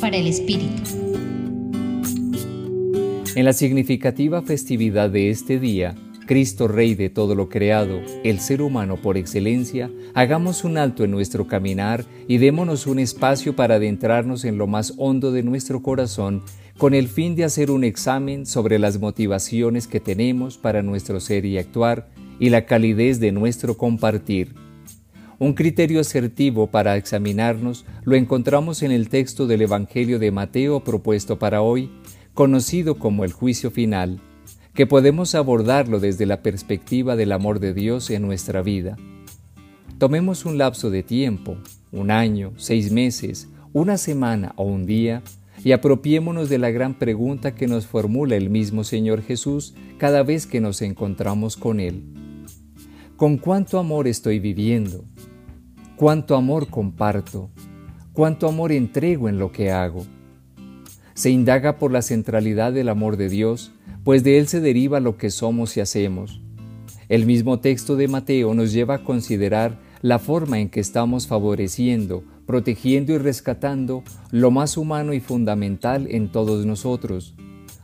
Para el Espíritu. En la significativa festividad de este día, Cristo Rey de todo lo creado, el ser humano por excelencia, hagamos un alto en nuestro caminar y démonos un espacio para adentrarnos en lo más hondo de nuestro corazón con el fin de hacer un examen sobre las motivaciones que tenemos para nuestro ser y actuar y la calidez de nuestro compartir. Un criterio asertivo para examinarnos lo encontramos en el texto del Evangelio de Mateo propuesto para hoy, conocido como el juicio final que podemos abordarlo desde la perspectiva del amor de Dios en nuestra vida. Tomemos un lapso de tiempo, un año, seis meses, una semana o un día, y apropiémonos de la gran pregunta que nos formula el mismo Señor Jesús cada vez que nos encontramos con Él. ¿Con cuánto amor estoy viviendo? ¿Cuánto amor comparto? ¿Cuánto amor entrego en lo que hago? Se indaga por la centralidad del amor de Dios pues de él se deriva lo que somos y hacemos. El mismo texto de Mateo nos lleva a considerar la forma en que estamos favoreciendo, protegiendo y rescatando lo más humano y fundamental en todos nosotros,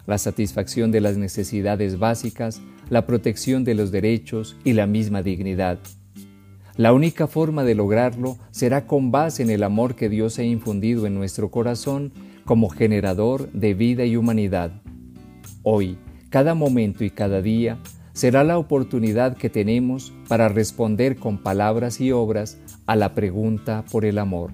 la satisfacción de las necesidades básicas, la protección de los derechos y la misma dignidad. La única forma de lograrlo será con base en el amor que Dios ha infundido en nuestro corazón como generador de vida y humanidad. Hoy, cada momento y cada día será la oportunidad que tenemos para responder con palabras y obras a la pregunta por el amor.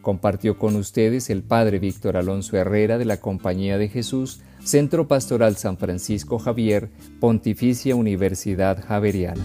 Compartió con ustedes el Padre Víctor Alonso Herrera de la Compañía de Jesús, Centro Pastoral San Francisco Javier, Pontificia Universidad Javeriana.